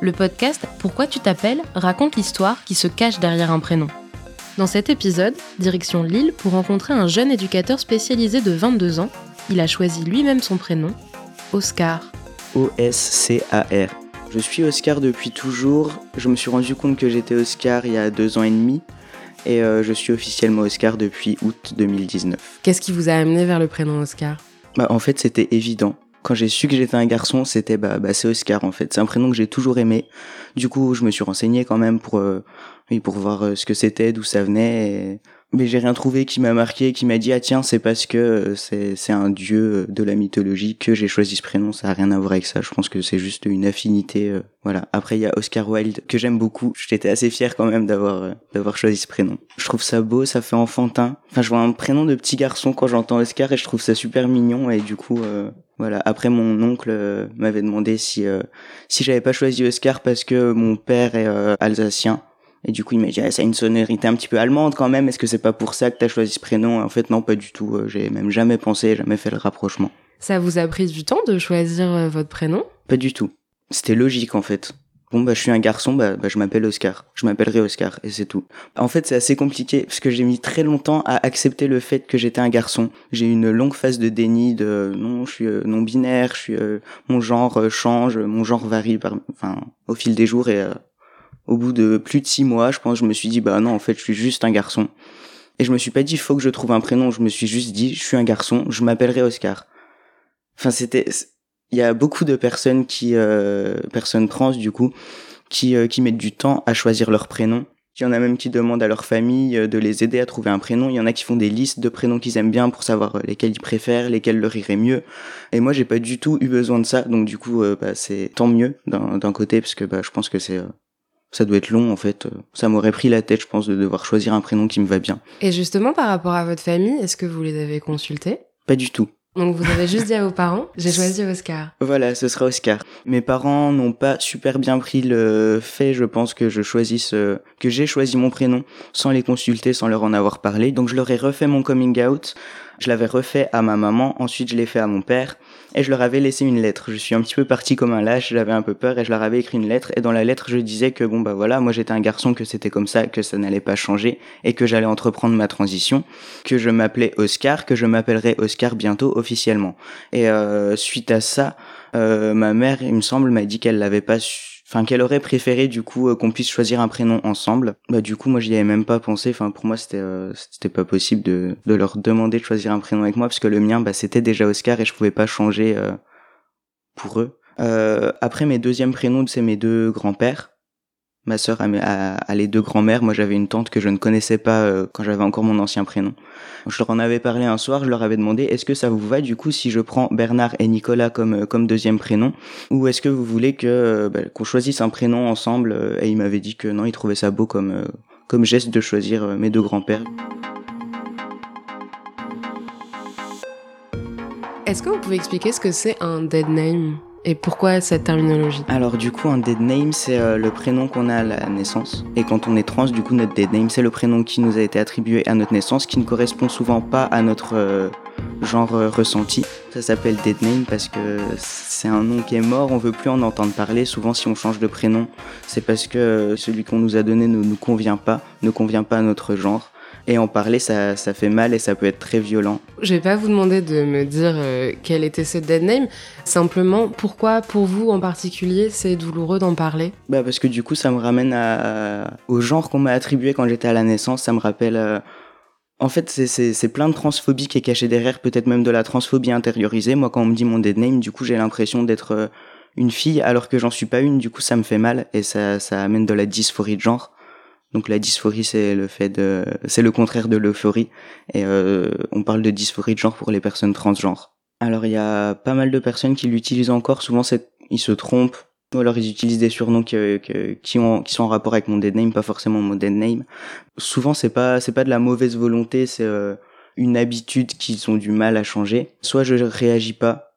Le podcast Pourquoi tu t'appelles raconte l'histoire qui se cache derrière un prénom. Dans cet épisode, direction Lille pour rencontrer un jeune éducateur spécialisé de 22 ans. Il a choisi lui-même son prénom, Oscar. O-S-C-A-R. Je suis Oscar depuis toujours. Je me suis rendu compte que j'étais Oscar il y a deux ans et demi. Et euh, je suis officiellement Oscar depuis août 2019. Qu'est-ce qui vous a amené vers le prénom Oscar? Bah, en fait, c'était évident. Quand j'ai su que j'étais un garçon, c'était bah, bah c'est Oscar en fait. C'est un prénom que j'ai toujours aimé. Du coup, je me suis renseigné quand même pour euh, pour voir euh, ce que c'était, d'où ça venait. Mais j'ai rien trouvé qui m'a marqué, qui m'a dit ah tiens c'est parce que euh, c'est c'est un dieu de la mythologie que j'ai choisi ce prénom. Ça a rien à voir avec ça. Je pense que c'est juste une affinité. euh, voilà. Après il y a Oscar Wilde que j'aime beaucoup. J'étais assez fier quand même d'avoir euh, d'avoir choisi ce prénom. Je trouve ça beau, ça fait enfantin. Enfin je vois un prénom de petit garçon quand j'entends Oscar et je trouve ça super mignon et du coup euh, voilà. Après mon oncle euh, m'avait demandé si euh, si j'avais pas choisi Oscar parce que mon père est euh, alsacien. Et du coup, il m'a dit, ah, ça a une sonorité un petit peu allemande quand même. Est-ce que c'est pas pour ça que t'as choisi ce prénom? En fait, non, pas du tout. J'ai même jamais pensé, jamais fait le rapprochement. Ça vous a pris du temps de choisir votre prénom? Pas du tout. C'était logique en fait. Bon bah je suis un garçon, bah, bah je m'appelle Oscar. Je m'appellerai Oscar et c'est tout. En fait c'est assez compliqué parce que j'ai mis très longtemps à accepter le fait que j'étais un garçon. J'ai eu une longue phase de déni de non je suis euh, non binaire, je suis euh, mon genre euh, change, mon genre varie par enfin au fil des jours et euh, au bout de plus de six mois je pense je me suis dit bah non en fait je suis juste un garçon. Et je me suis pas dit faut que je trouve un prénom, je me suis juste dit je suis un garçon, je m'appellerai Oscar. Enfin c'était il y a beaucoup de personnes qui euh, personnes trans du coup qui euh, qui mettent du temps à choisir leur prénom. Il y en a même qui demandent à leur famille euh, de les aider à trouver un prénom. Il y en a qui font des listes de prénoms qu'ils aiment bien pour savoir lesquels ils préfèrent, lesquels leur iraient mieux. Et moi, j'ai pas du tout eu besoin de ça. Donc du coup, euh, bah, c'est tant mieux d'un d'un côté parce que bah, je pense que c'est euh, ça doit être long en fait. Ça m'aurait pris la tête, je pense, de devoir choisir un prénom qui me va bien. Et justement, par rapport à votre famille, est-ce que vous les avez consultés? Pas du tout. Donc vous avez juste dit à vos parents, j'ai choisi Oscar. Voilà, ce sera Oscar. Mes parents n'ont pas super bien pris le fait, je pense, que je choisisse, euh, que j'ai choisi mon prénom sans les consulter, sans leur en avoir parlé. Donc je leur ai refait mon coming out. Je l'avais refait à ma maman, ensuite je l'ai fait à mon père, et je leur avais laissé une lettre. Je suis un petit peu parti comme un lâche, j'avais un peu peur, et je leur avais écrit une lettre, et dans la lettre je disais que bon bah voilà, moi j'étais un garçon, que c'était comme ça, que ça n'allait pas changer, et que j'allais entreprendre ma transition, que je m'appelais Oscar, que je m'appellerais Oscar bientôt Et euh, suite à ça, euh, ma mère, il me semble, m'a dit qu'elle l'avait pas su enfin qu'elle aurait préféré du coup euh, qu'on puisse choisir un prénom ensemble. Bah du coup moi j'y avais même pas pensé. Enfin pour moi c'était euh, c'était pas possible de de leur demander de choisir un prénom avec moi parce que le mien bah c'était déjà Oscar et je pouvais pas changer euh, pour eux. Euh, après mes deuxièmes prénoms c'est mes deux grands-pères. Ma sœur a, les deux grands-mères. Moi j'avais une tante que je ne connaissais pas euh, quand j'avais encore mon ancien prénom. Je leur en avais parlé un soir. Je leur avais demandé est-ce que ça vous va du coup si je prends Bernard et Nicolas comme euh, comme deuxième prénom? Ou est-ce que vous voulez que euh, bah, qu'on choisisse un prénom ensemble Et il m'avait dit que non, il trouvait ça beau comme comme geste de choisir mes deux grands-pères. Est-ce que vous pouvez expliquer ce que c'est un dead name? Et pourquoi cette terminologie? Alors du coup, un dead name, c'est euh, le prénom qu'on a à la naissance. Et quand on est trans, du coup, notre dead name, c'est le prénom qui nous a été attribué à notre naissance, qui ne correspond souvent pas à notre euh, genre euh, ressenti. Ça s'appelle dead name parce que c'est un nom qui est mort, on veut plus en entendre parler. Souvent, si on change de prénom, c'est parce que celui qu'on nous a donné ne nous convient pas, ne convient pas à notre genre. Et en parler, ça, ça fait mal et ça peut être très violent. Je vais pas vous demander de me dire euh, quel était ce dead name, simplement pourquoi pour vous en particulier c'est douloureux d'en parler? Bah parce que du coup ça me ramène à, au genre qu'on m'a attribué quand j'étais à la naissance, ça me rappelle... euh, En fait c'est- plein de transphobie qui est cachée derrière, peut-être même de la transphobie intériorisée. Moi quand on me dit mon dead name, du coup j'ai l'impression d'être euh, une fille alors que j'en suis pas une, du coup ça me fait mal et ça, ça amène de la dysphorie de genre. Donc la dysphorie c'est le fait de... c'est le contraire de l'euphorie et euh, on parle de dysphorie de genre pour les personnes transgenres. Alors il y a pas mal de personnes qui l'utilisent encore, souvent ils se trompent Ou alors ils utilisent des surnoms qui, qui, ont, qui sont en rapport avec mon dead name, pas forcément mon dead name. Souvent c'est pas c'est pas de la mauvaise volonté, c'est euh, une habitude qu'ils ont du mal à changer. Soit je réagis pas,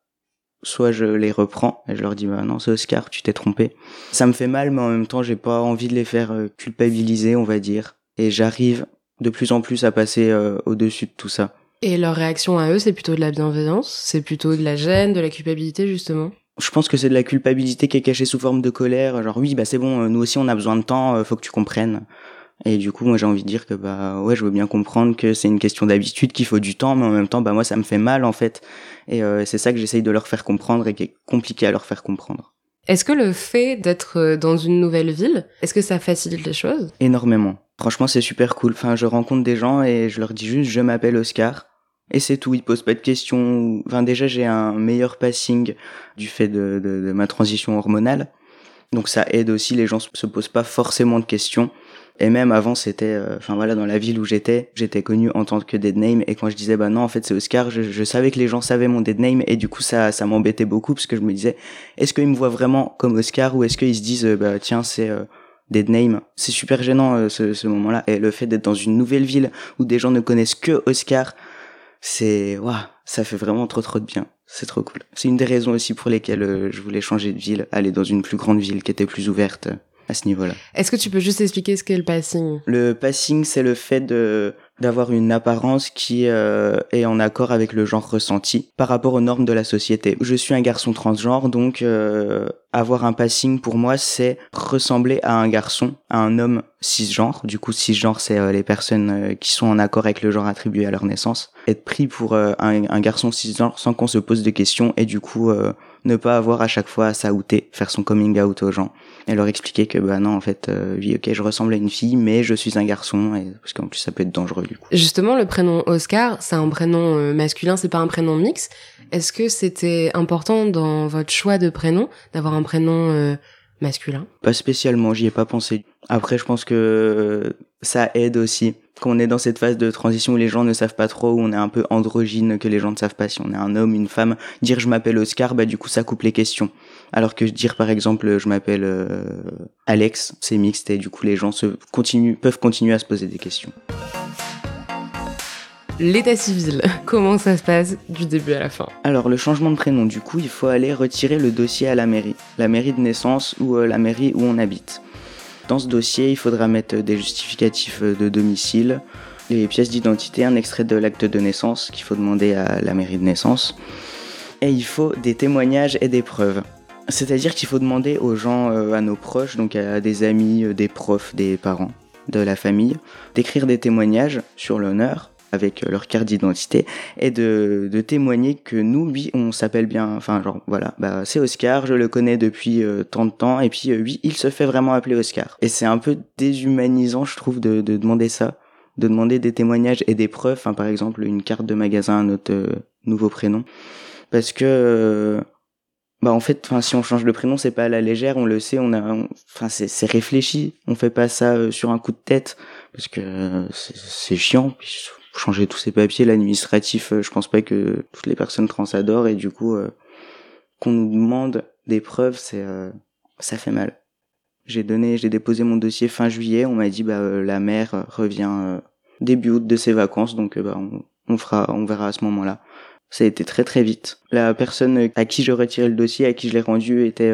soit je les reprends et je leur dis bah non c'est Oscar, tu t'es trompé. Ça me fait mal, mais en même temps j'ai pas envie de les faire euh, culpabiliser, on va dire. Et j'arrive de plus en plus à passer euh, au-dessus de tout ça. Et leur réaction à eux, c'est plutôt de la bienveillance, c'est plutôt de la gêne, de la culpabilité justement? Je pense que c'est de la culpabilité qui est cachée sous forme de colère. Genre oui, bah c'est bon, nous aussi on a besoin de temps, euh, faut que tu comprennes. Et du coup, moi j'ai envie de dire que bah ouais, je veux bien comprendre que c'est une question d'habitude, qu'il faut du temps, mais en même temps, bah moi ça me fait mal en fait. Et euh, c'est ça que j'essaye de leur faire comprendre et qui est compliqué à leur faire comprendre. Est-ce que le fait d'être euh, dans une nouvelle ville, est-ce que ça facilite les choses? Énormément. Franchement, c'est super cool. Enfin, je rencontre des gens et je leur dis juste je m'appelle Oscar et c'est tout. Ils posent pas de questions. Enfin, déjà, j'ai un meilleur passing du fait de, de, de, ma transition hormonale. Donc ça aide aussi. Les gens se posent pas forcément de questions. Et même avant, c'était, euh, enfin voilà, dans la ville où j'étais, j'étais connu en tant que dead name. Et quand je disais, bah non, en fait, c'est Oscar, je, je, savais que les gens savaient mon dead name. Et du coup, ça, ça m'embêtait beaucoup parce que je me disais, est-ce qu'ils me voient vraiment comme Oscar ou est-ce qu'ils se disent, bah tiens, c'est euh, dead name? C'est super gênant euh, ce, ce moment-là. Et le fait d'être dans une nouvelle ville où des gens ne connaissent que Oscar, c'est waouh, ça fait vraiment trop trop de bien. C'est trop cool. C'est une des raisons aussi pour lesquelles euh, je voulais changer de ville, aller dans une plus grande ville qui était plus ouverte euh, à ce niveau-là. Est-ce que tu peux juste expliquer ce qu'est le passing? Le passing, c'est le fait de d'avoir une apparence qui euh, est en accord avec le genre ressenti par rapport aux normes de la société. Je suis un garçon transgenre, donc euh, avoir un passing pour moi, c'est ressembler à un garçon, à un homme cisgenre. Du coup, cisgenre, c'est euh, les personnes qui sont en accord avec le genre attribué à leur naissance. Être pris pour un, un, garçon cisgenre sans qu'on se pose de questions et du coup ne pas avoir à chaque fois à s'outer, faire son coming out aux gens et leur expliquer que bah non en fait euh, oui ok je ressemble à une fille mais je suis un garçon et parce qu'en plus ça peut être dangereux du coup. Justement le prénom Oscar c'est un prénom euh, masculin c'est pas un prénom mix. Est-ce que c'était important dans votre choix de prénom d'avoir un prénom euh, masculin Pas spécialement j'y ai pas pensé. Après je pense que ça aide aussi quand on est dans cette phase de transition où les gens ne savent pas trop, où on est un peu androgyne, que les gens ne savent pas si on est un homme, une femme, dire je m'appelle Oscar, bah du coup ça coupe les questions. Alors que dire par exemple je m'appelle euh, Alex, c'est mixte et du coup les gens se continuent, peuvent continuer à se poser des questions. L'état civil, comment ça se passe du début à la fin Alors le changement de prénom, du coup il faut aller retirer le dossier à la mairie, la mairie de naissance ou euh, la mairie où on habite. Dans ce dossier, il faudra mettre des justificatifs de domicile, les pièces d'identité, un extrait de l'acte de naissance qu'il faut demander à la mairie de naissance. Et il faut des témoignages et des preuves. C'est-à-dire qu'il faut demander aux gens, euh, à nos proches, donc à des amis, euh, des profs, des parents de la famille, d'écrire des témoignages sur l'honneur avec leur carte d'identité et de, de, témoigner que nous, oui, on s'appelle bien, enfin genre voilà, bah c'est Oscar, je le connais depuis euh, tant de temps et puis euh, oui, il se fait vraiment appeler Oscar. Et c'est un peu déshumanisant, je trouve, de, de, demander ça, de demander des témoignages et des preuves, enfin par exemple une carte de magasin à notre euh, nouveau prénom, parce que bah en fait, enfin si on change de prénom, c'est pas à la légère, on le sait, on a, enfin c'est réfléchi, on fait pas ça sur un coup de tête parce que c'est chiant. Changer tous ces papiers, l'administratif, euh, je pense pas que toutes les personnes trans adorent et du coup euh, qu'on nous demande des preuves, c'est euh, ça fait mal. J'ai donné, j'ai déposé mon dossier fin juillet, on m'a dit bah la mère revient début août de ses vacances donc bah on, on fera on verra à ce moment-là. Ça a été très très vite. La personne à qui je retirais le dossier, à qui je l'ai rendu était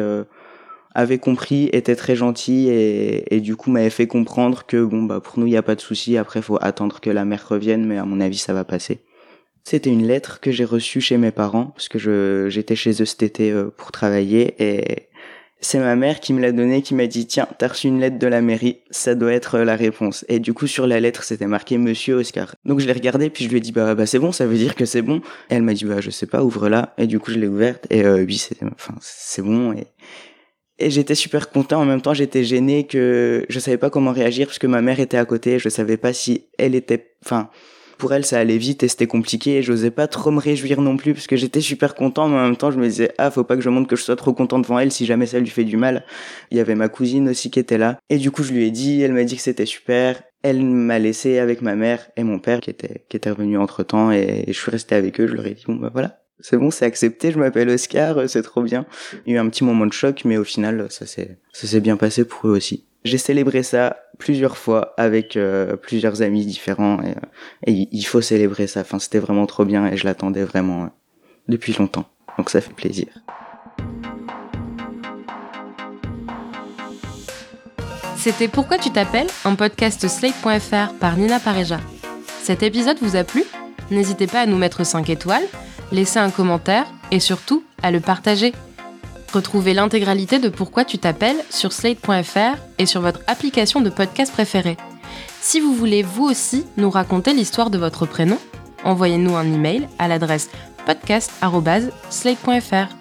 avait compris, était très gentil et, du coup m'avait fait comprendre que bon bah pour nous il n'y a pas de souci. Après faut attendre que la mère revienne, mais à mon avis ça va passer. C'était une lettre que j'ai reçue chez mes parents parce que j'étais chez eux cet été euh, pour travailler et c'est ma mère qui me l'a donné, qui m'a dit tiens t'as reçu une lettre de la mairie, ça doit être la réponse. Et du coup sur la lettre c'était marqué Monsieur Oscar. Donc je l'ai regardé puis je lui ai dit bah bah c'est bon, ça veut dire que c'est bon. Et elle m'a dit bah je sais pas, ouvre la. Et du coup je l'ai ouverte et euh, oui c'est enfin c'est bon et et j'étais super content. En même temps, j'étais gêné que je savais pas comment réagir parce que ma mère était à côté. Je savais pas si elle était, enfin, pour elle, ça allait vite et c'était compliqué. Et j'osais pas trop me réjouir non plus parce que j'étais super content. Mais en même temps, je me disais, ah, faut pas que je montre que je sois trop content devant elle si jamais ça lui fait du mal. Il y avait ma cousine aussi qui était là. Et du coup, je lui ai dit, elle m'a dit que c'était super. Elle m'a laissé avec ma mère et mon père qui était, qui était revenu entre temps et je suis resté avec eux. Je leur ai dit, bon, bah voilà. C'est bon, c'est accepté, je m'appelle Oscar, c'est trop bien. Il y a eu un petit moment de choc, mais au final, ça s'est, bien passé pour eux aussi. J'ai célébré ça plusieurs fois avec euh, plusieurs amis différents et, et, il faut célébrer ça. Enfin, c'était vraiment trop bien et je l'attendais vraiment euh, depuis longtemps. Donc ça fait plaisir. C'était Pourquoi tu t'appelles un podcast slate.fr par Nina Pareja. Cet épisode vous a plu? N'hésitez pas à nous mettre 5 étoiles, laisser un commentaire et surtout à le partager. Retrouvez l'intégralité de Pourquoi tu t'appelles sur slate.fr et sur votre application de podcast préférée. Si vous voulez vous aussi nous raconter l'histoire de votre prénom, envoyez-nous un email à l'adresse podcast.slate.fr.